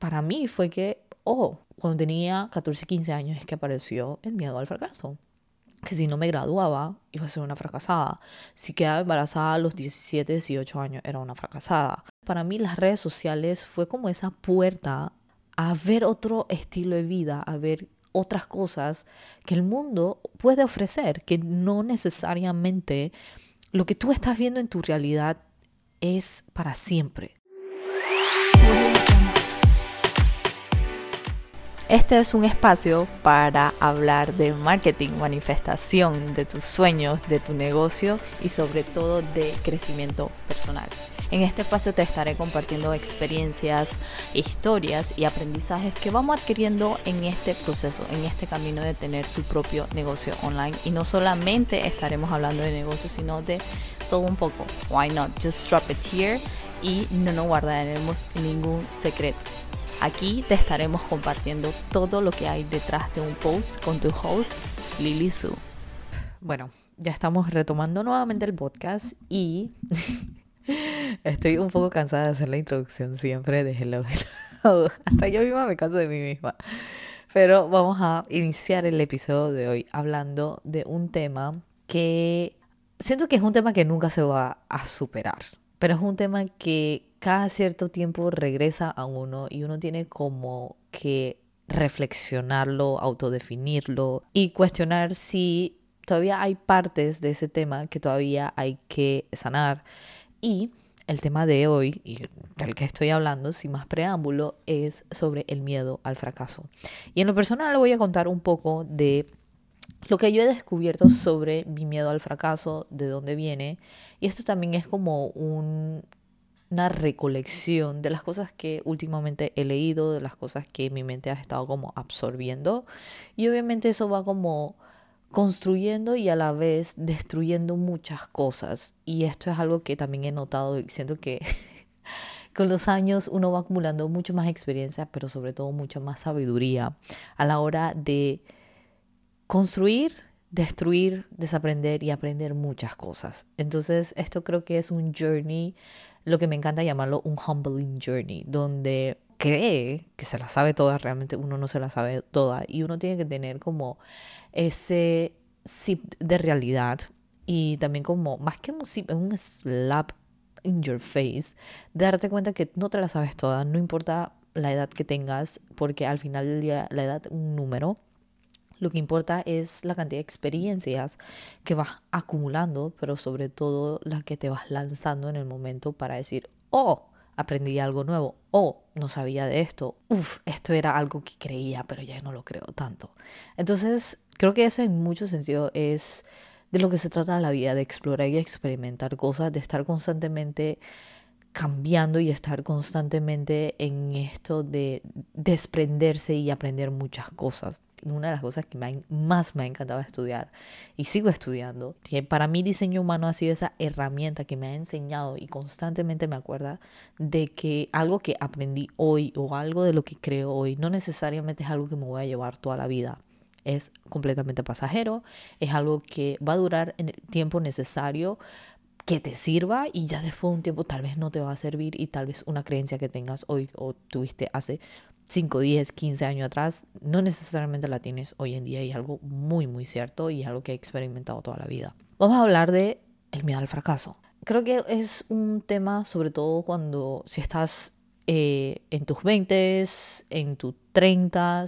para mí fue que, oh, cuando tenía 14, 15 años es que apareció el miedo al fracaso. Que si no me graduaba, iba a ser una fracasada. Si quedaba embarazada a los 17, 18 años, era una fracasada. Para mí las redes sociales fue como esa puerta a ver otro estilo de vida, a ver otras cosas que el mundo puede ofrecer, que no necesariamente lo que tú estás viendo en tu realidad es para siempre. Este es un espacio para hablar de marketing, manifestación de tus sueños, de tu negocio y sobre todo de crecimiento personal. En este espacio te estaré compartiendo experiencias, historias y aprendizajes que vamos adquiriendo en este proceso, en este camino de tener tu propio negocio online. Y no solamente estaremos hablando de negocios, sino de todo un poco. Why not? Just drop it here y no nos guardaremos ningún secreto. Aquí te estaremos compartiendo todo lo que hay detrás de un post con tu host, Lily Su. Bueno, ya estamos retomando nuevamente el podcast y estoy un poco cansada de hacer la introducción siempre de Hello, Hello. Hasta yo misma me canso de mí misma. Pero vamos a iniciar el episodio de hoy hablando de un tema que siento que es un tema que nunca se va a superar, pero es un tema que cada cierto tiempo regresa a uno y uno tiene como que reflexionarlo, autodefinirlo y cuestionar si todavía hay partes de ese tema que todavía hay que sanar. Y el tema de hoy, y del que estoy hablando sin más preámbulo, es sobre el miedo al fracaso. Y en lo personal voy a contar un poco de lo que yo he descubierto sobre mi miedo al fracaso, de dónde viene. Y esto también es como un, una recolección de las cosas que últimamente he leído, de las cosas que mi mente ha estado como absorbiendo. Y obviamente eso va como construyendo y a la vez destruyendo muchas cosas. Y esto es algo que también he notado siento que con los años uno va acumulando mucho más experiencia, pero sobre todo mucha más sabiduría a la hora de construir, destruir, desaprender y aprender muchas cosas. Entonces esto creo que es un journey lo que me encanta llamarlo un humbling journey, donde cree que se la sabe toda, realmente uno no se la sabe toda y uno tiene que tener como ese sip de realidad y también como, más que un sip, un slap in your face, darte cuenta que no te la sabes toda, no importa la edad que tengas, porque al final del la edad es un número lo que importa es la cantidad de experiencias que vas acumulando, pero sobre todo las que te vas lanzando en el momento para decir, oh, aprendí algo nuevo, oh, no sabía de esto, uff, esto era algo que creía, pero ya no lo creo tanto. Entonces, creo que eso en mucho sentido es de lo que se trata la vida, de explorar y experimentar cosas, de estar constantemente cambiando y estar constantemente en esto de desprenderse y aprender muchas cosas una de las cosas que más me ha encantado estudiar y sigo estudiando, que para mí diseño humano ha sido esa herramienta que me ha enseñado y constantemente me acuerda de que algo que aprendí hoy o algo de lo que creo hoy no necesariamente es algo que me voy a llevar toda la vida. Es completamente pasajero, es algo que va a durar en el tiempo necesario que te sirva y ya después de un tiempo tal vez no te va a servir y tal vez una creencia que tengas hoy o tuviste hace 5, 10, 15 años atrás, no necesariamente la tienes hoy en día y es algo muy, muy cierto y algo que he experimentado toda la vida. Vamos a hablar de el miedo al fracaso. Creo que es un tema, sobre todo cuando si estás eh, en tus 20, en tus 30,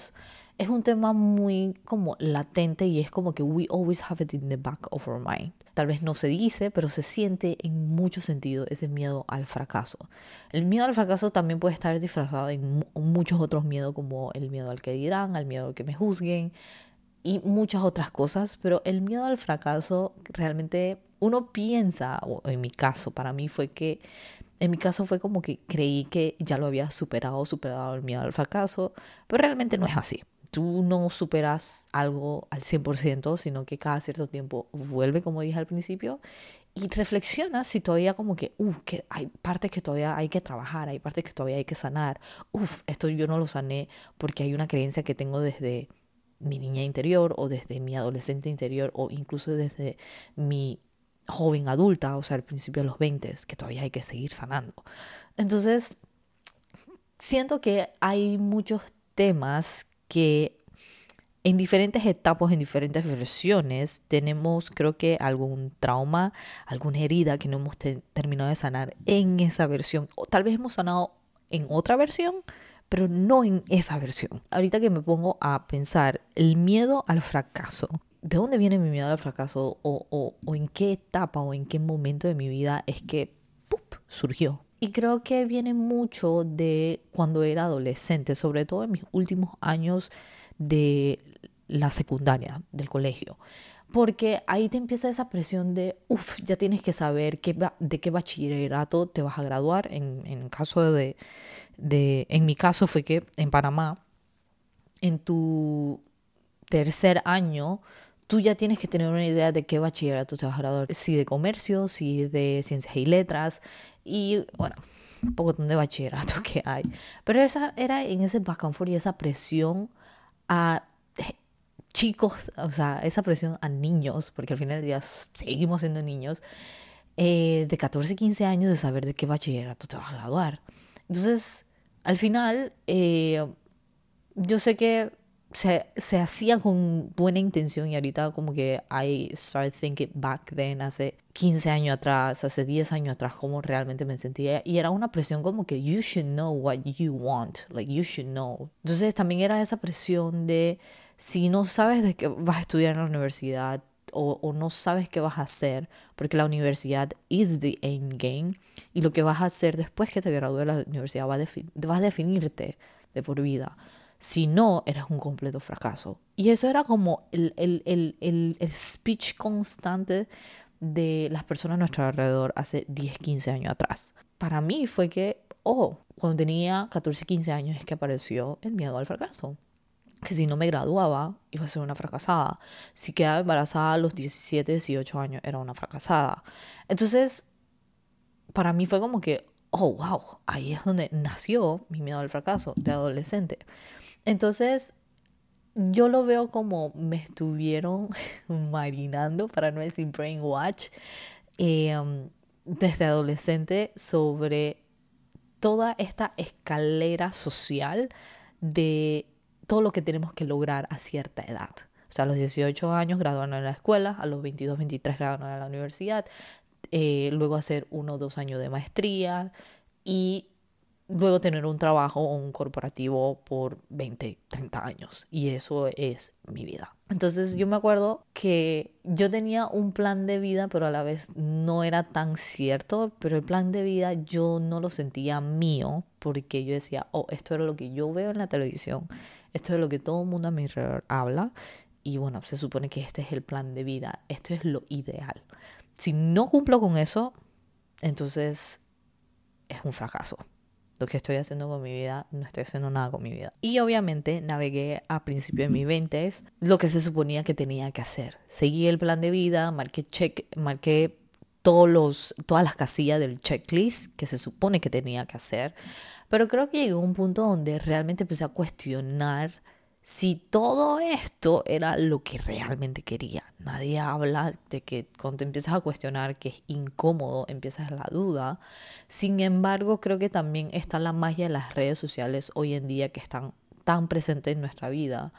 es un tema muy como latente y es como que we always have it in the back of our mind. Tal vez no se dice, pero se siente en mucho sentido ese miedo al fracaso. El miedo al fracaso también puede estar disfrazado en muchos otros miedos como el miedo al que dirán, al miedo al que me juzguen y muchas otras cosas, pero el miedo al fracaso realmente uno piensa, o en mi caso, para mí fue que en mi caso fue como que creí que ya lo había superado, superado el miedo al fracaso, pero realmente no es así tú no superas algo al 100%, sino que cada cierto tiempo vuelve, como dije al principio, y reflexiona si todavía como que, uff, que hay partes que todavía hay que trabajar, hay partes que todavía hay que sanar. Uff, esto yo no lo sané porque hay una creencia que tengo desde mi niña interior o desde mi adolescente interior o incluso desde mi joven adulta, o sea, al principio de los 20, que todavía hay que seguir sanando. Entonces, siento que hay muchos temas que en diferentes etapas, en diferentes versiones, tenemos creo que algún trauma, alguna herida que no hemos terminado de sanar en esa versión. O tal vez hemos sanado en otra versión, pero no en esa versión. Ahorita que me pongo a pensar, el miedo al fracaso. ¿De dónde viene mi miedo al fracaso? ¿O, o, en qué etapa o en qué momento de mi vida es que surgió? Y creo que viene mucho de cuando era adolescente, sobre todo en mis últimos años de la secundaria, del colegio. Porque ahí te empieza esa presión de, uff, ya tienes que saber qué, de qué bachillerato te vas a graduar. En, en caso de, de, en mi caso fue que en Panamá, en tu tercer año, tú ya tienes que tener una idea de qué bachillerato te vas a graduar. Si de comercio, si de ciencias y letras. Y bueno, un poco de bachillerato que hay. Pero esa era en ese back and y esa presión a chicos, o sea, esa presión a niños, porque al final del día seguimos siendo niños, eh, de 14, 15 años de saber de qué bachillerato te vas a graduar. Entonces, al final, eh, yo sé que se, se, hacía con buena intención y ahorita como que I started thinking back then, hace 15 años atrás, hace 10 años atrás, cómo realmente me sentía. Y era una presión como que you should know what you want, like you should know. Entonces también era esa presión de si no sabes de qué vas a estudiar en la universidad o, o, no sabes qué vas a hacer, porque la universidad is the end game, y lo que vas a hacer después que te gradúes de la universidad va va a definirte de por vida. Si no, eres un completo fracaso. Y eso era como el, el, el, el speech constante de las personas a nuestro alrededor hace 10, 15 años atrás. Para mí fue que, oh, cuando tenía 14, 15 años es que apareció el miedo al fracaso que si no me graduaba iba a ser una fracasada. Si quedaba embarazada a los 17, 18 años era una fracasada. Entonces, para mí fue como que, oh, wow, ahí es donde nació mi miedo al fracaso de adolescente. Entonces, yo lo veo como me estuvieron marinando, para no decir brainwash, eh, desde adolescente sobre toda esta escalera social de todo lo que tenemos que lograr a cierta edad. O sea, a los 18 años graduarnos en la escuela, a los 22, 23 graduarnos en la universidad, eh, luego hacer uno o dos años de maestría y luego tener un trabajo o un corporativo por 20, 30 años. Y eso es mi vida. Entonces yo me acuerdo que yo tenía un plan de vida, pero a la vez no era tan cierto, pero el plan de vida yo no lo sentía mío, porque yo decía, oh, esto era lo que yo veo en la televisión, esto es lo que todo el mundo a mi alrededor habla y bueno, se supone que este es el plan de vida, esto es lo ideal. Si no cumplo con eso, entonces es un fracaso. Lo que estoy haciendo con mi vida, no estoy haciendo nada con mi vida. Y obviamente navegué a principios de mis 20 lo que se suponía que tenía que hacer. Seguí el plan de vida, marqué check, marqué todos todas las casillas del checklist que se supone que tenía que hacer. Pero creo que llegó un punto donde realmente empecé a cuestionar si todo esto era lo que realmente quería. Nadie habla de que cuando te empiezas a cuestionar que es incómodo, empiezas la duda. Sin embargo, creo que también está la magia de las redes sociales hoy en día que están tan presentes en nuestra vida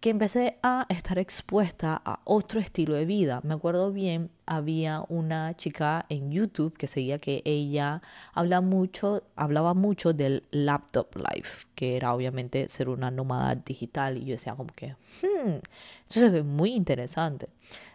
que empecé a estar expuesta a otro estilo de vida. Me acuerdo bien, había una chica en YouTube que seguía que ella hablaba mucho del laptop life, que era obviamente ser una nómada digital. Y yo decía como que, hmm, eso se muy interesante.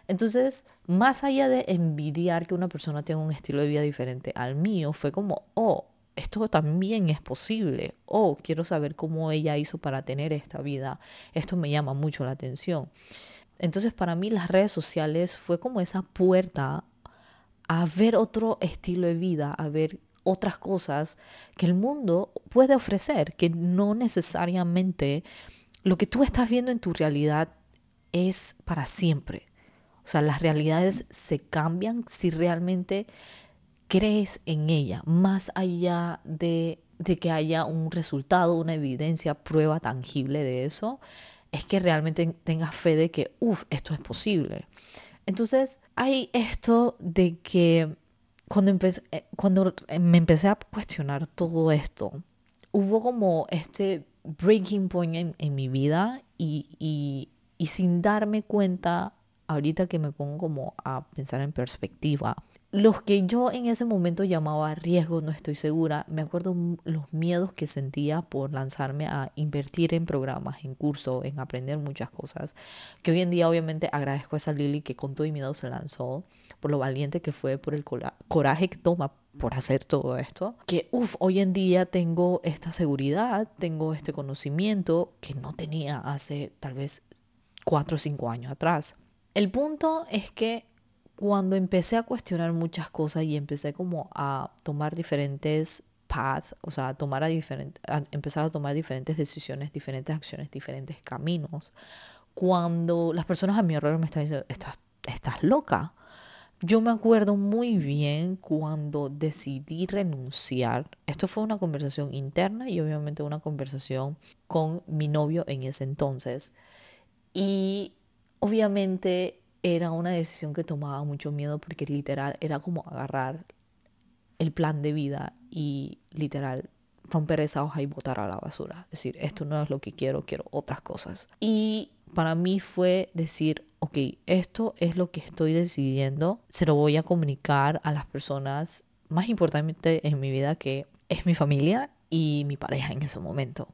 Entonces, más allá de envidiar que una persona tenga un estilo de vida diferente al mío, fue como, oh, esto también es posible. Oh, quiero saber cómo ella hizo para tener esta vida. Esto me llama mucho la atención. Entonces para mí las redes sociales fue como esa puerta a ver otro estilo de vida, a ver otras cosas que el mundo puede ofrecer, que no necesariamente lo que tú estás viendo en tu realidad es para siempre. O sea, las realidades se cambian si realmente crees en ella, más allá de, que haya un resultado, una evidencia, prueba tangible de eso, es que realmente tengas fe de que, uff, esto es posible. Entonces, hay esto de que cuando, eh, cuando me empecé a cuestionar todo esto, hubo como este breaking point en, mi vida y, y sin darme cuenta, ahorita que me pongo como a pensar en perspectiva, los que yo en ese momento llamaba riesgo, no estoy segura, me acuerdo los miedos que sentía por lanzarme a invertir en programas, en cursos, en aprender muchas cosas, que hoy en día obviamente agradezco a esa Lily que con todo y miedo se lanzó, por lo valiente que fue, por el coraje que toma por hacer todo esto, que uff, hoy en día tengo esta seguridad, tengo este conocimiento que no tenía hace tal vez cuatro o cinco años atrás. El punto es que cuando empecé a cuestionar muchas cosas y empecé como a tomar diferentes paths, o sea, a tomar a, empezar a tomar diferentes decisiones, diferentes acciones, diferentes caminos, cuando las personas a mi alrededor me están diciendo, estás, estás loca. Yo me acuerdo muy bien cuando decidí renunciar. Esto fue una conversación interna y obviamente una conversación con mi novio en ese entonces. Y obviamente era una decisión que tomaba mucho miedo porque literal era como agarrar el plan de vida y literal romper esa hoja y botar a la basura. Es decir, esto no es lo que quiero, quiero otras cosas. Y para mí fue decir, ok, esto es lo que estoy decidiendo, se lo voy a comunicar a las personas más importantes en mi vida que es mi familia y mi pareja en ese momento.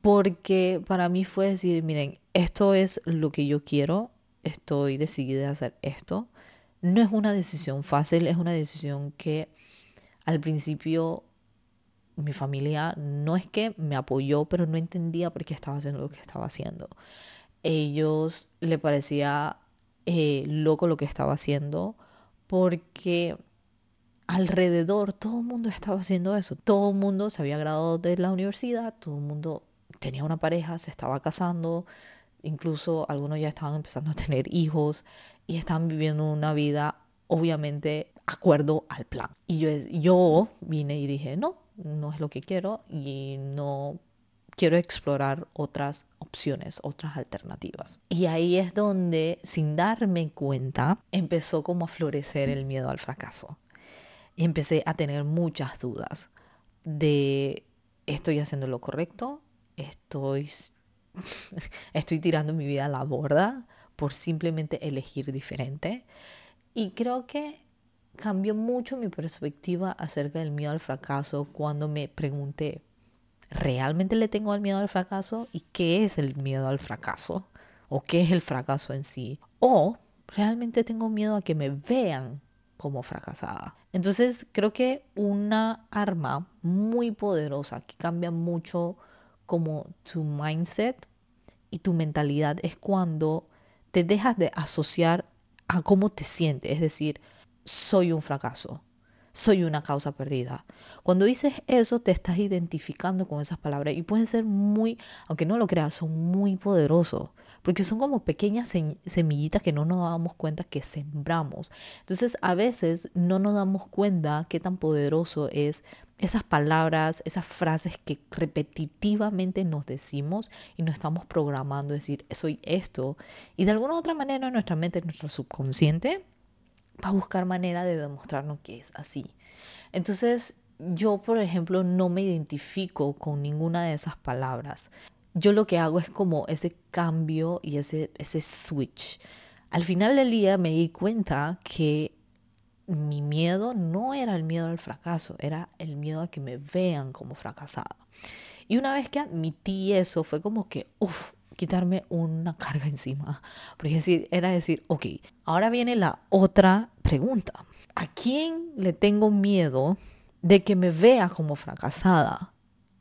Porque para mí fue decir, miren, esto es lo que yo quiero, estoy decidida a hacer esto. No es una decisión fácil, es una decisión que al principio mi familia no es que me apoyó, pero no entendía por qué estaba haciendo lo que estaba haciendo. Ellos le parecía eh, loco lo que estaba haciendo porque alrededor todo el mundo estaba haciendo eso. Todo el mundo se había graduado de la universidad, todo el mundo tenía una pareja, se estaba casando, incluso algunos ya estaban empezando a tener hijos y están viviendo una vida obviamente acuerdo al plan. Y yo, yo vine y dije, no, no es lo que quiero y no quiero explorar otras opciones, otras alternativas. Y ahí es donde, sin darme cuenta, empezó como a florecer el miedo al fracaso. Y empecé a tener muchas dudas de, ¿estoy haciendo lo correcto? ¿Estoy estoy tirando mi vida a la borda por simplemente elegir diferente. Y creo que cambió mucho mi perspectiva acerca del miedo al fracaso cuando me pregunté, ¿realmente le tengo el miedo al fracaso? ¿Y qué es el miedo al fracaso? ¿O qué es el fracaso en sí? ¿O realmente tengo miedo a que me vean como fracasada? Entonces creo que una arma muy poderosa que cambia mucho como tu mindset y tu mentalidad es cuando te dejas de asociar a cómo te sientes, es decir, soy un fracaso, soy una causa perdida. Cuando dices eso, te estás identificando con esas palabras y pueden ser muy, aunque no lo creas, son muy poderosos, porque son como pequeñas semillitas que no nos damos cuenta que sembramos. Entonces, a veces no nos damos cuenta qué tan poderoso es esas palabras, esas frases que repetitivamente nos decimos y nos estamos programando decir, soy esto. Y de alguna u otra manera nuestra mente, nuestro subconsciente, va a buscar manera de demostrarnos que es así. Entonces, yo, por ejemplo, no me identifico con ninguna de esas palabras. Yo lo que hago es como ese cambio y ese, ese switch. Al final del día me di cuenta que mi miedo no era el miedo al fracaso, era el miedo a que me vean como fracasada. Y una vez que admití eso, fue como que, uff, quitarme una carga encima. Porque decir, era decir, ok, ahora viene la otra pregunta. ¿A quién le tengo miedo de que me vea como fracasada?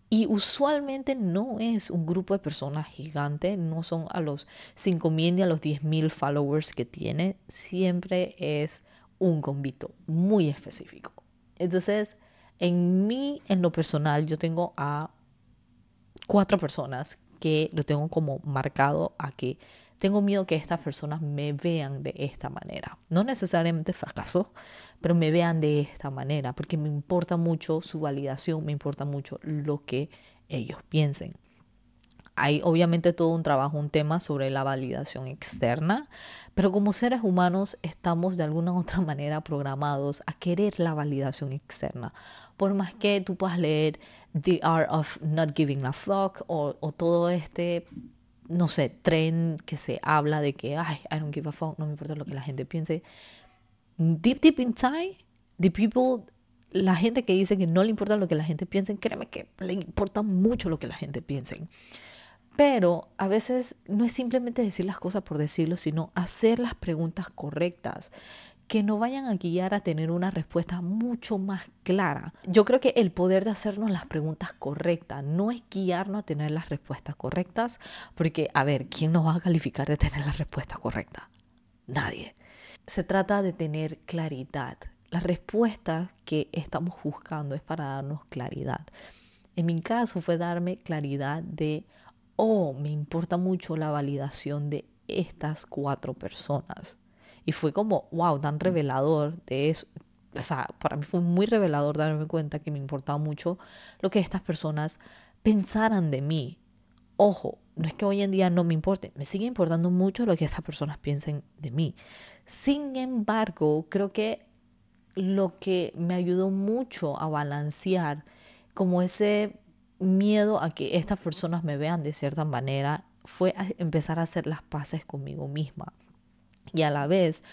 Y usualmente no es un grupo de personas gigante, no son a los 5.000 ni a los 10.000 followers que tiene, siempre es un convito muy específico. Entonces, en mí, en lo personal, yo tengo a cuatro personas que lo tengo como marcado a que tengo miedo que estas personas me vean de esta manera. No necesariamente fracaso, pero me vean de esta manera, porque me importa mucho su validación, me importa mucho lo que ellos piensen. Hay obviamente todo un trabajo, un tema sobre la validación externa, pero como seres humanos estamos de alguna u otra manera programados a querer la validación externa. Por más que tú puedas leer The Art of Not Giving a Fuck o, o todo este, no sé, tren que se habla de que, ay, I don't give a fuck, no me importa lo que la gente piense. Deep, deep inside, the people, la gente que dice que no le importa lo que la gente piense, créeme que le importa mucho lo que la gente piense. Pero a veces no es simplemente decir las cosas por decirlo, sino hacer las preguntas correctas que no vayan a guiar a tener una respuesta mucho más clara. Yo creo que el poder de hacernos las preguntas correctas no es guiarnos a tener las respuestas correctas, porque, a ver, ¿quién nos va a calificar de tener la respuesta correcta? Nadie. Se trata de tener claridad. La respuesta que estamos buscando es para darnos claridad. En mi caso fue darme claridad de, oh, me importa mucho la validación de estas cuatro personas y fue como, wow, tan revelador de eso. O sea, para mí fue muy revelador darme cuenta que me importaba mucho lo que estas personas pensaran de mí. Ojo, no es que hoy en día no me importe, me sigue importando mucho lo que estas personas piensen de mí. Sin embargo, creo que lo que me ayudó mucho a balancear como ese miedo a que estas personas me vean de cierta manera fue empezar a hacer las paces conmigo misma y a la vez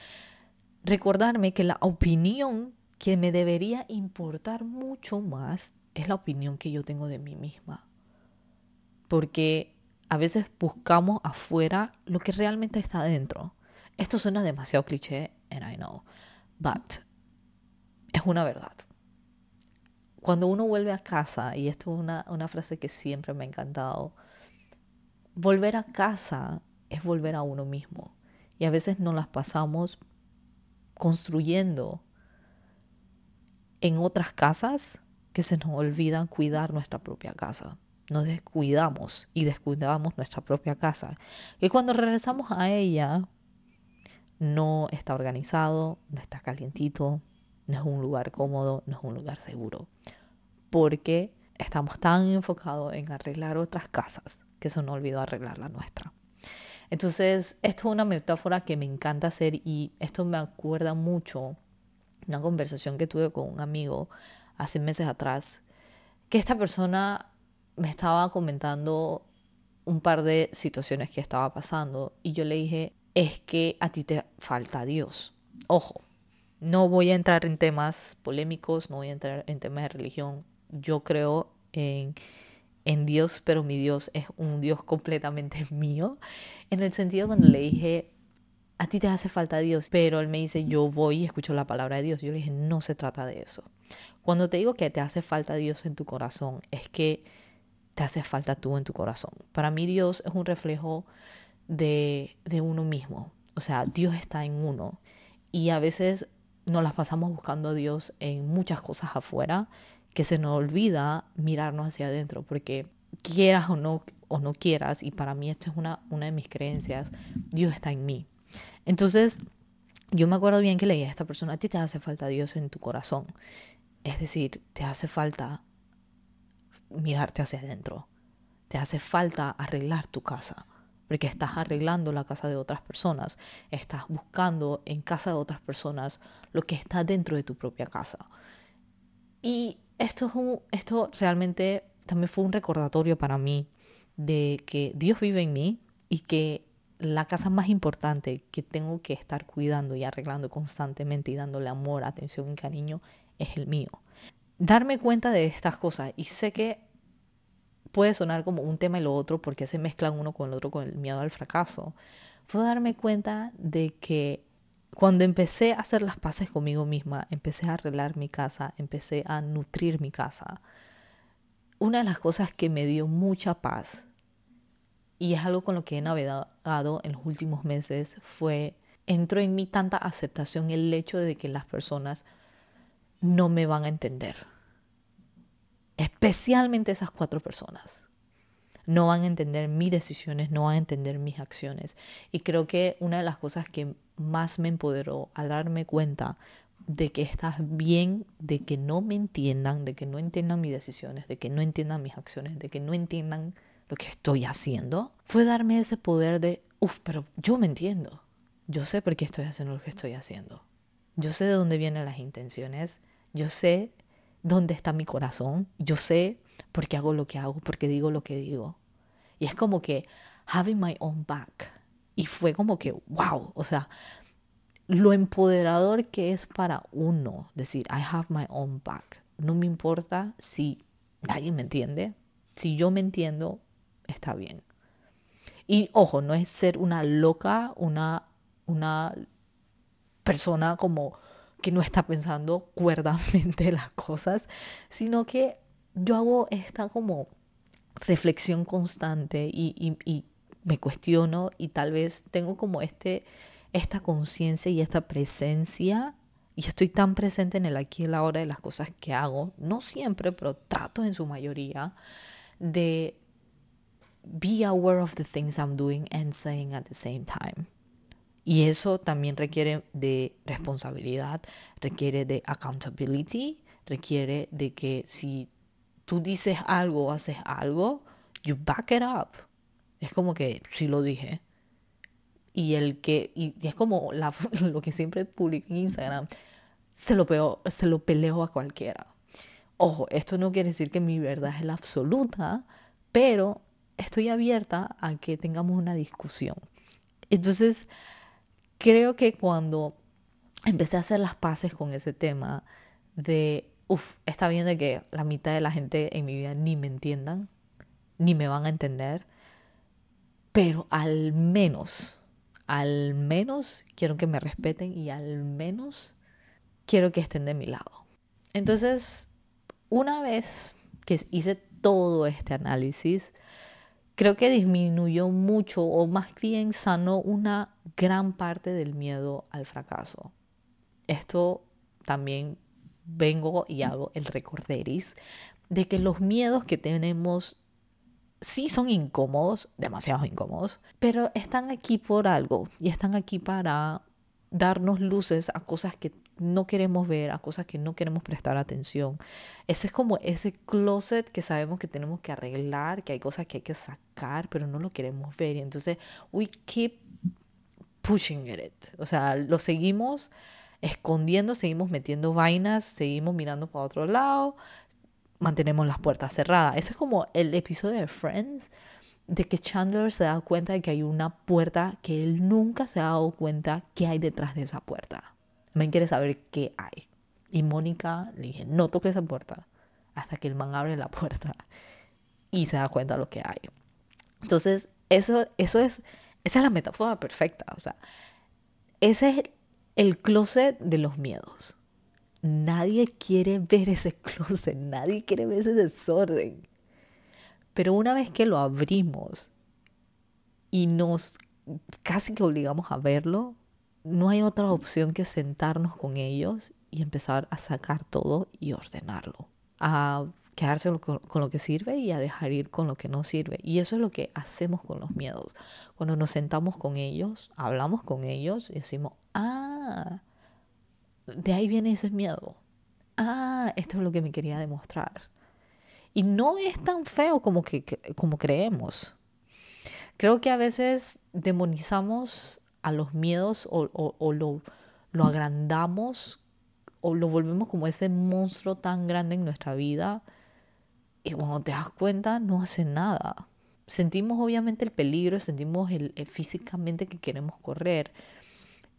recordarme que la opinión que me debería importar mucho más es la opinión que yo tengo de mí misma. Porque a veces buscamos afuera lo que realmente está adentro. Esto suena demasiado cliché, and I know, but es una verdad. Cuando uno vuelve a casa, y esto es una, una frase que siempre me ha encantado, volver a casa es volver a uno mismo. Y a veces nos las pasamos construyendo en otras casas que se nos olvidan cuidar nuestra propia casa. Nos descuidamos y descuidamos nuestra propia casa. Y cuando regresamos a ella, no está organizado, no está calientito, no es un lugar cómodo, no es un lugar seguro. Porque estamos tan enfocados en arreglar otras casas que se nos olvidó arreglar la nuestra. Entonces, esto es una metáfora que me encanta hacer y esto me acuerda mucho una conversación que tuve con un amigo hace meses atrás, que esta persona me estaba comentando un par de situaciones que estaba pasando y yo le dije, es que a ti te falta Dios. Ojo, no voy a entrar en temas polémicos, no voy a entrar en temas de religión. Yo creo en en Dios, pero mi Dios es un Dios completamente mío. En el sentido cuando le dije, a ti te hace falta Dios, pero él me dice, yo voy y escucho la palabra de Dios. Yo le dije, no se trata de eso. Cuando te digo que te hace falta Dios en tu corazón, es que te hace falta tú en tu corazón. Para mí Dios es un reflejo de, de uno mismo. O sea, Dios está en uno. Y a veces nos las pasamos buscando a Dios en muchas cosas afuera que se nos olvida mirarnos hacia adentro, porque quieras o no, o no quieras, y para mí esto es una, una de mis creencias, Dios está en mí. Entonces, yo me acuerdo bien que leí a esta persona, a ti te hace falta Dios en tu corazón. Es decir, te hace falta mirarte hacia adentro. Te hace falta arreglar tu casa, porque estás arreglando la casa de otras personas. Estás buscando en casa de otras personas lo que está dentro de tu propia casa. Y esto, esto realmente también fue un recordatorio para mí de que Dios vive en mí y que la casa más importante que tengo que estar cuidando y arreglando constantemente y dándole amor, atención y cariño es el mío. Darme cuenta de estas cosas y sé que puede sonar como un tema y lo otro porque se mezclan uno con el otro con el miedo al fracaso. Fue darme cuenta de que cuando empecé a hacer las paces conmigo misma, empecé a arreglar mi casa, empecé a nutrir mi casa, una de las cosas que me dio mucha paz, y es algo con lo que he navegado en los últimos meses, fue, entró en mí tanta aceptación el hecho de que las personas no me van a entender. Especialmente esas cuatro personas. No van a entender mis decisiones, no van a entender mis acciones. Y creo que una de las cosas que más me empoderó al darme cuenta de que estás bien, de que no me entiendan, de que no entiendan mis decisiones, de que no entiendan mis acciones, de que no entiendan lo que estoy haciendo, fue darme ese poder de, uff, pero yo me entiendo. Yo sé por qué estoy haciendo lo que estoy haciendo. Yo sé de dónde vienen las intenciones. Yo sé dónde está mi corazón. Yo sé porque hago lo que hago, porque digo lo que digo. Y es como que having my own back. Y fue como que, wow, o sea, lo empoderador que es para uno decir, I have my own back. No me importa si nadie me entiende. Si yo me entiendo, está bien. Y ojo, no es ser una loca, una, una persona como que no está pensando cuerdamente las cosas, sino que yo hago esta como reflexión constante y, y me cuestiono y tal vez tengo como este, esta conciencia y esta presencia y estoy tan presente en el aquí y la hora de las cosas que hago, no siempre, pero trato en su mayoría de be aware of the things I'm doing and saying at the same time. Y eso también requiere de responsabilidad, requiere de accountability, requiere de que si tú dices algo o haces algo, you back it up. Es como que sí lo dije. Y el que, y, es como la, lo que siempre publico en Instagram, se lo, peleo, se lo peleo a cualquiera. Ojo, esto no quiere decir que mi verdad es la absoluta, pero estoy abierta a que tengamos una discusión. Entonces, creo que cuando empecé a hacer las paces con ese tema de, uff, está bien de que la mitad de la gente en mi vida ni me entiendan, ni me van a entender, pero al menos, al menos quiero que me respeten y al menos quiero que estén de mi lado. Entonces, una vez que hice todo este análisis, creo que disminuyó mucho o más bien sanó una gran parte del miedo al fracaso. Esto también vengo y hago el recorderis de que los miedos que tenemos sí son incómodos, demasiado incómodos, pero están aquí por algo y están aquí para darnos luces a cosas que no queremos ver, a cosas que no queremos prestar atención. Ese es como ese closet que sabemos que tenemos que arreglar, que hay cosas que hay que sacar, pero no lo queremos ver. Y entonces, we keep pushing it. O sea, lo seguimos escondiendo, seguimos metiendo vainas, seguimos mirando para otro lado, mantenemos las puertas cerradas. Ese es como el episodio de Friends, de que Chandler se da cuenta de que hay una puerta que él nunca se ha dado cuenta que hay detrás de esa puerta. Me quiere saber qué hay. Y Mónica le dije, no toque esa puerta hasta que el man abre la puerta y se da cuenta de lo que hay. Entonces, eso, eso es, esa es la metáfora perfecta. O sea, ese es el closet de los miedos. Nadie quiere ver ese closet, nadie quiere ver ese desorden. Pero una vez que lo abrimos y nos casi que obligamos a verlo, no hay otra opción que sentarnos con ellos y empezar a sacar todo y ordenarlo. A quedarse con, lo que sirve y a dejar ir con lo que no sirve. Y eso es lo que hacemos con los miedos. Cuando nos sentamos con ellos, hablamos con ellos y decimos, ah, de ahí viene ese miedo. Ah, esto es lo que me quería demostrar. Y no es tan feo como, que, como creemos. Creo que a veces demonizamos a los miedos o, o, lo, lo agrandamos o lo volvemos como ese monstruo tan grande en nuestra vida y cuando te das cuenta no hace nada. Sentimos obviamente el peligro, sentimos el, físicamente que queremos correr,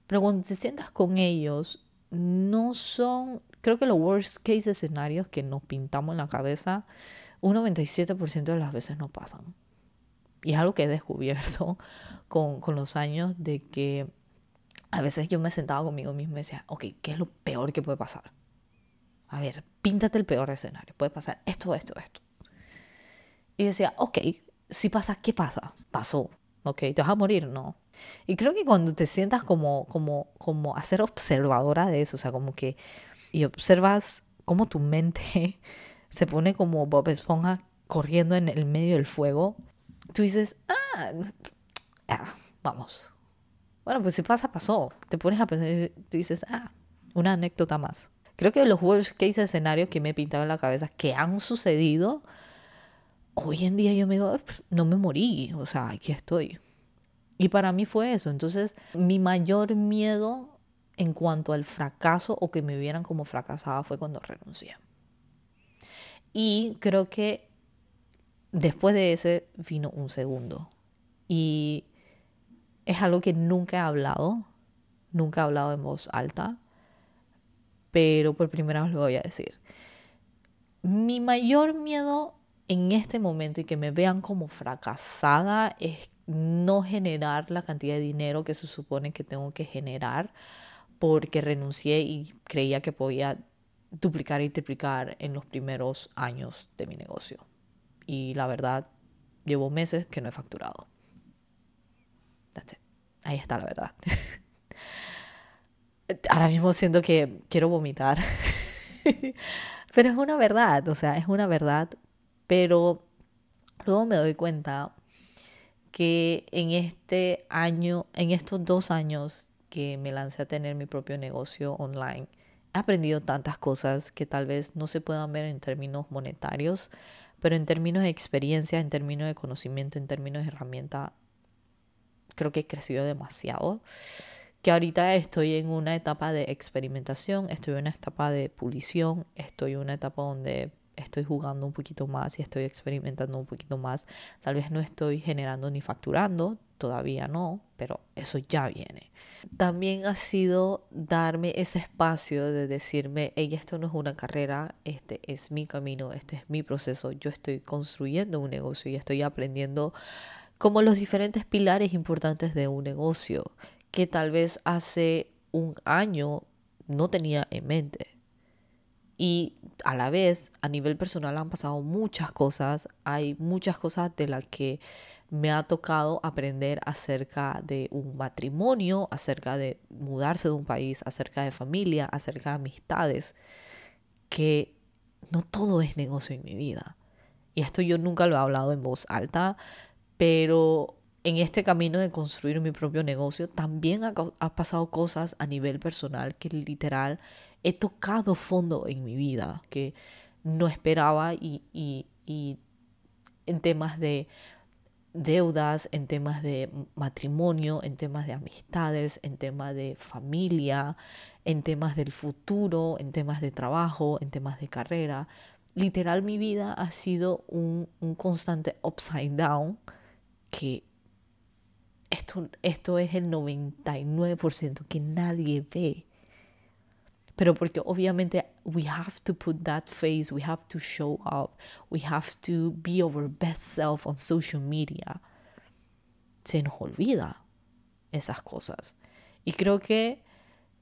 pero cuando te sientas con ellos no son, creo que los worst case escenarios que nos pintamos en la cabeza, un 97% de las veces no pasan. Y es algo que he descubierto con, con los años de que a veces yo me sentaba conmigo mismo y decía, ok, ¿qué es lo peor que puede pasar? A ver, píntate el peor escenario. Puede pasar esto, esto, esto. Y decía, ok, si pasa, ¿qué pasa? Pasó. Ok, ¿te vas a morir? No. Y creo que cuando te sientas como, como, como a ser observadora de eso, o sea, como que y observas cómo tu mente se pone como Bob Esponja corriendo en el medio del fuego, tú dices, ah, ah vamos. Bueno, pues si pasa, pasó. Te pones a pensar y tú dices, ah, una anécdota más. Creo que los worst case escenarios que me he pintado en la cabeza que han sucedido, hoy en día yo me digo, no me morí, o sea, aquí estoy. Y para mí fue eso. Entonces, mi mayor miedo en cuanto al fracaso o que me vieran como fracasada fue cuando renuncié. Y creo que después de ese vino un segundo. Y es algo que nunca he hablado, nunca he hablado en voz alta, pero por primera vez lo voy a decir. Mi mayor miedo en este momento y que me vean como fracasada es no generar la cantidad de dinero que se supone que tengo que generar porque renuncié y creía que podía duplicar y triplicar en los primeros años de mi negocio. Y la verdad, llevo meses que no he facturado. Ahí está la verdad. Ahora mismo siento que quiero vomitar. pero es una verdad, o sea, es una verdad. Pero luego me doy cuenta que en este año, en estos dos años que me lancé a tener mi propio negocio online, he aprendido tantas cosas que tal vez no se puedan ver en términos monetarios, pero en términos de experiencia, en términos de conocimiento, en términos de herramienta, creo que he crecido demasiado. Que ahorita estoy en una etapa de experimentación, estoy en una etapa de pulición, estoy en una etapa donde estoy jugando un poquito más y estoy experimentando un poquito más. Tal vez no estoy generando ni facturando, todavía no, pero eso ya viene. También ha sido darme ese espacio de decirme, hey, esto no es una carrera, este es mi camino, este es mi proceso, yo estoy construyendo un negocio y estoy aprendiendo como los diferentes pilares importantes de un negocio que tal vez hace un año no tenía en mente. Y a la vez, a nivel personal han pasado muchas cosas, hay muchas cosas de las que me ha tocado aprender acerca de un matrimonio, acerca de mudarse de un país, acerca de familia, acerca de amistades, que no todo es negocio en mi vida. Y esto yo nunca lo he hablado en voz alta, pero en este camino de construir mi propio negocio también ha, pasado cosas a nivel personal que literal he tocado fondo en mi vida, que no esperaba y, y, en temas de deudas, en temas de matrimonio, en temas de amistades, en temas de familia, en temas del futuro, en temas de trabajo, en temas de carrera. Literal mi vida ha sido un constante upside down que esto, esto es el 99% que nadie ve. Pero porque obviamente we have to put that face, we have to show up, we have to be our best self on social media. Se nos olvida esas cosas. Y creo que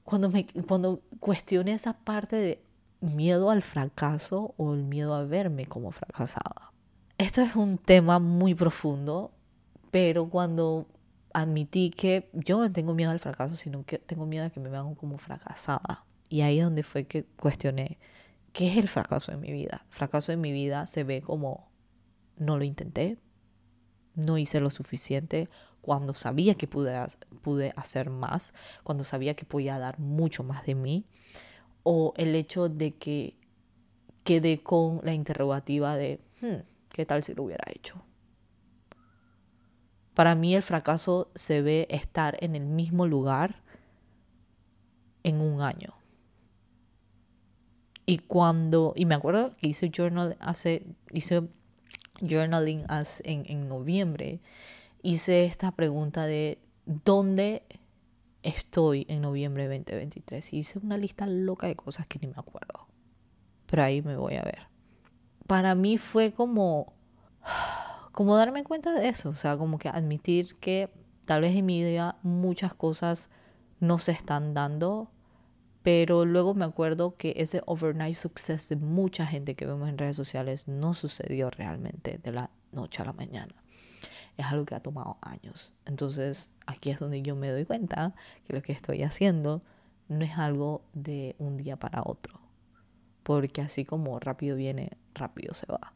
cuando, me, cuando cuestioné esa parte de miedo al fracaso o el miedo a verme como fracasada. Esto es un tema muy profundo, pero cuando admití que yo no tengo miedo al fracaso, sino que tengo miedo a que me vean como fracasada. Y ahí es donde fue que cuestioné, ¿qué es el fracaso en mi vida? Fracaso en mi vida se ve como no lo intenté, no hice lo suficiente cuando sabía que pude, hacer más, cuando sabía que podía dar mucho más de mí, o el hecho de que quedé con la interrogativa de, hmm, ¿qué tal si lo hubiera hecho? Para mí el fracaso se ve estar en el mismo lugar en un año. Y cuando, y me acuerdo que hice journal hace, hice journaling en, en noviembre, hice esta pregunta de dónde estoy en noviembre de 2023. Y hice una lista loca de cosas que ni me acuerdo. Pero ahí me voy a ver. Para mí fue como, como darme cuenta de eso. O sea, como que admitir que tal vez en mi vida muchas cosas no se están dando pero luego me acuerdo que ese overnight success de mucha gente que vemos en redes sociales no sucedió realmente de la noche a la mañana. Es algo que ha tomado años. Entonces aquí es donde yo me doy cuenta que lo que estoy haciendo no es algo de un día para otro. Porque así como rápido viene, rápido se va.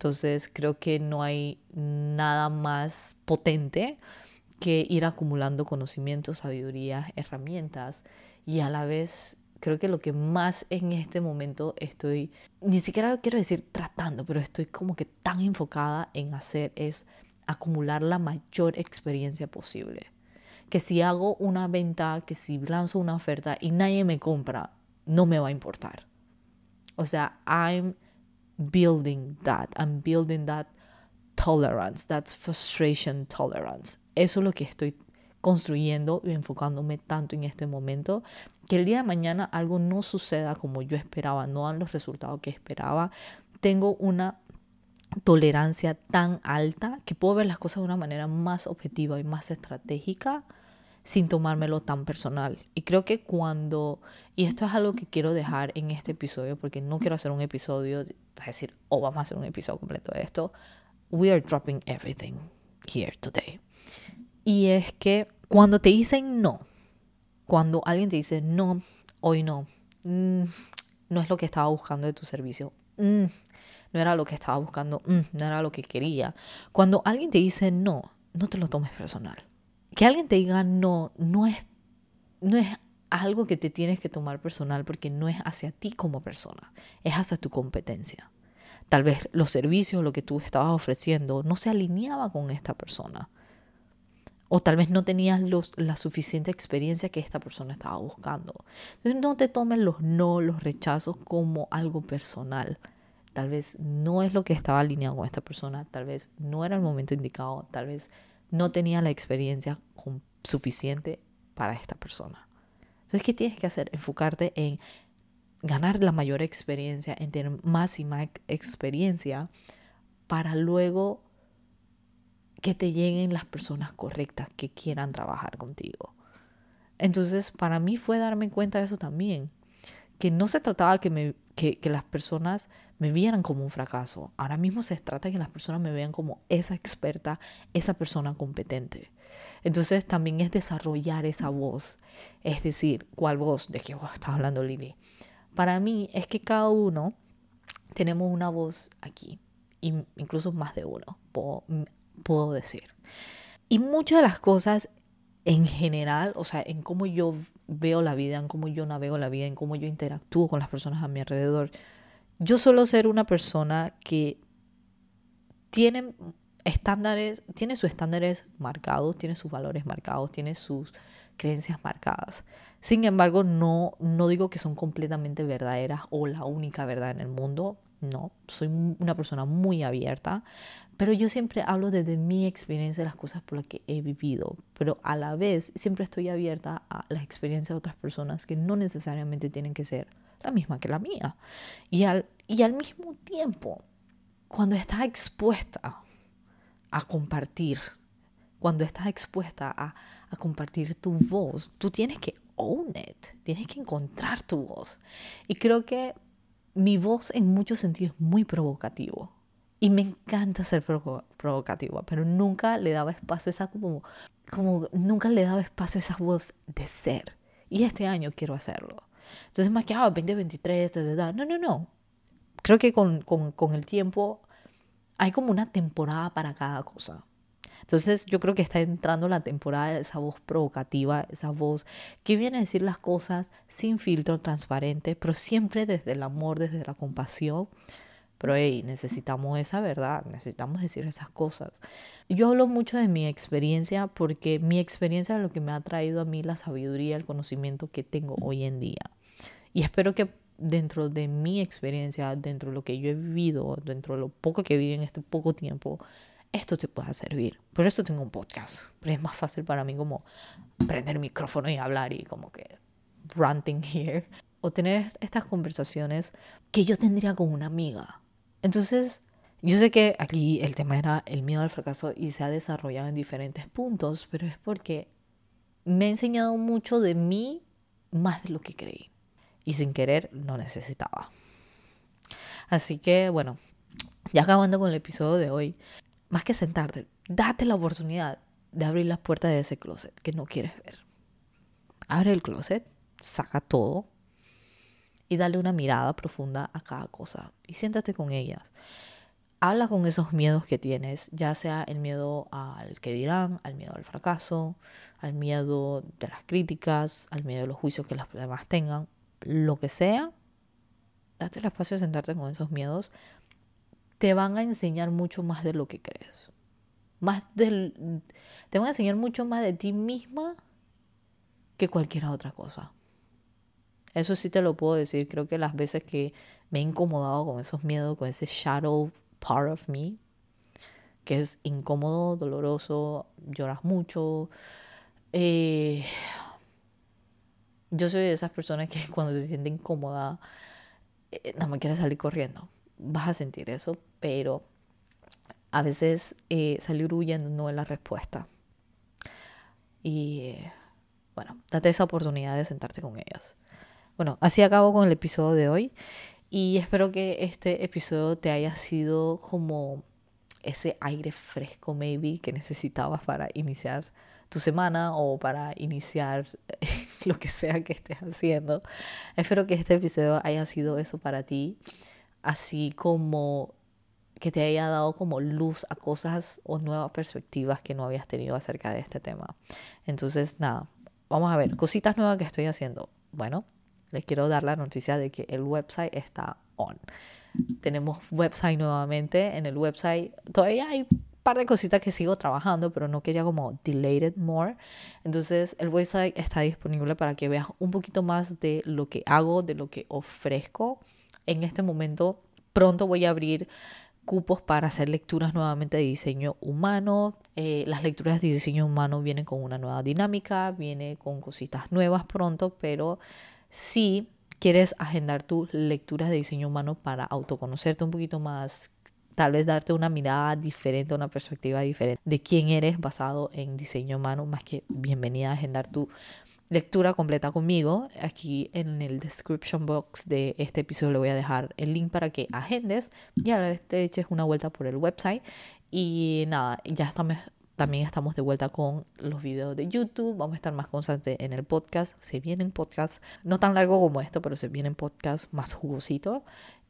Entonces creo que no hay nada más potente que ir acumulando conocimientos, sabiduría, herramientas y a la vez creo que lo que más en este momento estoy, ni siquiera quiero decir tratando, pero estoy como que tan enfocada en hacer es acumular la mayor experiencia posible. Que si hago una venta, que si lanzo una oferta y nadie me compra, no me va a importar. O sea, I'm building that. I'm building that tolerance, that frustration tolerance. Eso es lo que estoy construyendo y enfocándome tanto en este momento, que el día de mañana algo no suceda como yo esperaba, no dan los resultados que esperaba. Tengo una tolerancia tan alta que puedo ver las cosas de una manera más objetiva y más estratégica sin tomármelo tan personal. Y creo que cuando, y esto es algo que quiero dejar en este episodio, porque no quiero hacer un episodio, es decir, o vamos a hacer un episodio completo de esto, we are dropping everything here today. Y es que cuando te dicen no, cuando alguien te dice no, hoy no, mm, no es lo que estaba buscando de tu servicio, mm, no era lo que estaba buscando, mm, no era lo que quería. Cuando alguien te dice no, no te lo tomes personal. Que alguien te diga no, no es, no es algo que te tienes que tomar personal porque no es hacia ti como persona, es hacia tu competencia. Tal vez los servicios, lo que tú estabas ofreciendo, no se alineaba con esta persona. O tal vez no tenías los, la suficiente experiencia que esta persona estaba buscando. Entonces no te tomes los no, los rechazos como algo personal. Tal vez no es lo que estaba alineado con esta persona, tal vez no era el momento indicado, tal vez no tenía la experiencia suficiente para esta persona. Entonces, ¿qué tienes que hacer? Enfocarte en ganar la mayor experiencia, en tener más y más experiencia para luego que te lleguen las personas correctas que quieran trabajar contigo. Entonces, para mí fue darme cuenta de eso también, que no se trataba que, me, que, que las personas me vieran como un fracaso. Ahora mismo se trata de que las personas me vean como esa experta, esa persona competente. Entonces también es desarrollar esa voz. Es decir, ¿cuál voz? ¿De qué voz estás hablando, Lili? Para mí es que cada uno tenemos una voz aquí, incluso más de uno, puedo, puedo decir. Y muchas de las cosas en general, o sea, en cómo yo veo la vida, en cómo yo navego la vida, en cómo yo interactúo con las personas a mi alrededor, yo suelo ser una persona que tiene estándares, tiene sus estándares marcados, tiene sus valores marcados, tiene sus creencias marcadas. Sin embargo, no, no digo que son completamente verdaderas o la única verdad en el mundo. No, soy una persona muy abierta, pero yo siempre hablo desde mi experiencia de las cosas por las que he vivido, pero a la vez siempre estoy abierta a las experiencias de otras personas que no necesariamente tienen que ser la misma que la mía. Y al, y al mismo tiempo, cuando estás expuesta a compartir, cuando estás expuesta a, a compartir tu voz, tú tienes que own it, tienes que encontrar tu voz. Y creo que mi voz en muchos sentidos es muy provocativo. Y me encanta ser provocativa, pero nunca le daba espacio a esa como, como, nunca le daba espacio a esa voz de ser. Y este año quiero hacerlo. Entonces, más que, ah, 2023, no, no, no. Creo que con, con, con el tiempo hay como una temporada para cada cosa. Entonces yo creo que está entrando la temporada de esa voz provocativa, esa voz que viene a decir las cosas sin filtro transparente, pero siempre desde el amor, desde la compasión. Pero hey, necesitamos esa verdad, necesitamos decir esas cosas. Yo hablo mucho de mi experiencia porque mi experiencia es lo que me ha traído a mí la sabiduría, el conocimiento que tengo hoy en día. Y espero que dentro de mi experiencia, dentro de lo que yo he vivido, dentro de lo poco que he vivido en este poco tiempo, esto te pueda servir. Por eso tengo un podcast. Pero es más fácil para mí como prender el micrófono y hablar y como que ranting here. O tener estas conversaciones que yo tendría con una amiga. Entonces, yo sé que aquí el tema era el miedo al fracaso y se ha desarrollado en diferentes puntos, pero es porque me ha enseñado mucho de mí más de lo que creí y sin querer lo necesitaba. Así que bueno, ya acabando con el episodio de hoy, más que sentarte, date la oportunidad de abrir las puertas de ese closet que no quieres ver. Abre el closet, saca todo y dale una mirada profunda a cada cosa y siéntate con ellas. Habla con esos miedos que tienes, ya sea el miedo al que dirán, al miedo al fracaso, al miedo de las críticas, al miedo de los juicios que las demás tengan, lo que sea, date el espacio de sentarte con esos miedos, te van a enseñar mucho más de lo que crees. Más del, te van a enseñar mucho más de ti misma que cualquier otra cosa. Eso sí te lo puedo decir. Creo que las veces que me he incomodado con esos miedos, con ese shadow part of me, que es incómodo, doloroso, lloras mucho. Eh, yo soy de esas personas que cuando se siente incómoda, eh, no me quiere salir corriendo. Vas a sentir eso, pero a veces eh, salir huyendo no es la respuesta. Y bueno, date esa oportunidad de sentarte con ellas. Bueno, así acabo con el episodio de hoy y espero que este episodio te haya sido como ese aire fresco maybe que necesitabas para iniciar tu semana o para iniciar lo que sea que estés haciendo. Espero que este episodio haya sido eso para ti, así como que te haya dado como luz a cosas o nuevas perspectivas que no habías tenido acerca de este tema. Entonces, nada, vamos a ver, cositas nuevas que estoy haciendo. Bueno, les quiero dar la noticia de que el website está on. Tenemos website nuevamente. En el website todavía hay par de cositas que sigo trabajando, pero no quería como delay it more. Entonces el website está disponible para que veas un poquito más de lo que hago, de lo que ofrezco. En este momento pronto voy a abrir cupos para hacer lecturas nuevamente de diseño humano. Eh, las lecturas de diseño humano vienen con una nueva dinámica, viene con cositas nuevas pronto, pero si quieres agendar tus lecturas de diseño humano para autoconocerte un poquito más, tal vez darte una mirada diferente, una perspectiva diferente de quién eres basado en diseño humano, más que bienvenida a agendar tu lectura completa conmigo. Aquí en el description box de este episodio le voy a dejar el link para que agendes y a la vez te eches una vuelta por el website. Y nada, ya estamos también estamos de vuelta con los videos de YouTube. Vamos a estar más constantes en el podcast. Se vienen podcasts, no tan largo como esto, pero se vienen podcasts más jugositos.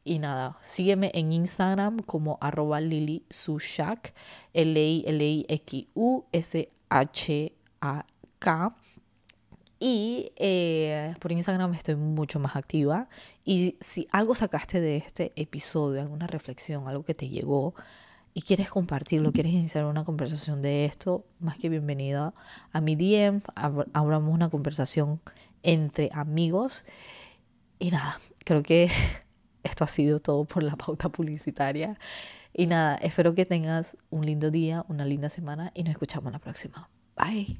Y nada, sígueme en Instagram como arroba Lili Sushak, L-I-L-I-X-U-S-H-A-K. Y eh, por Instagram estoy mucho más activa. Y si algo sacaste de este episodio, alguna reflexión, algo que te llegó, y quieres compartirlo, quieres iniciar una conversación de esto, más que bienvenida a mi DM, abramos una conversación entre amigos. Y nada, creo que esto ha sido todo por la pauta publicitaria. Y nada, espero que tengas un lindo día, una linda semana y nos escuchamos la próxima. Bye.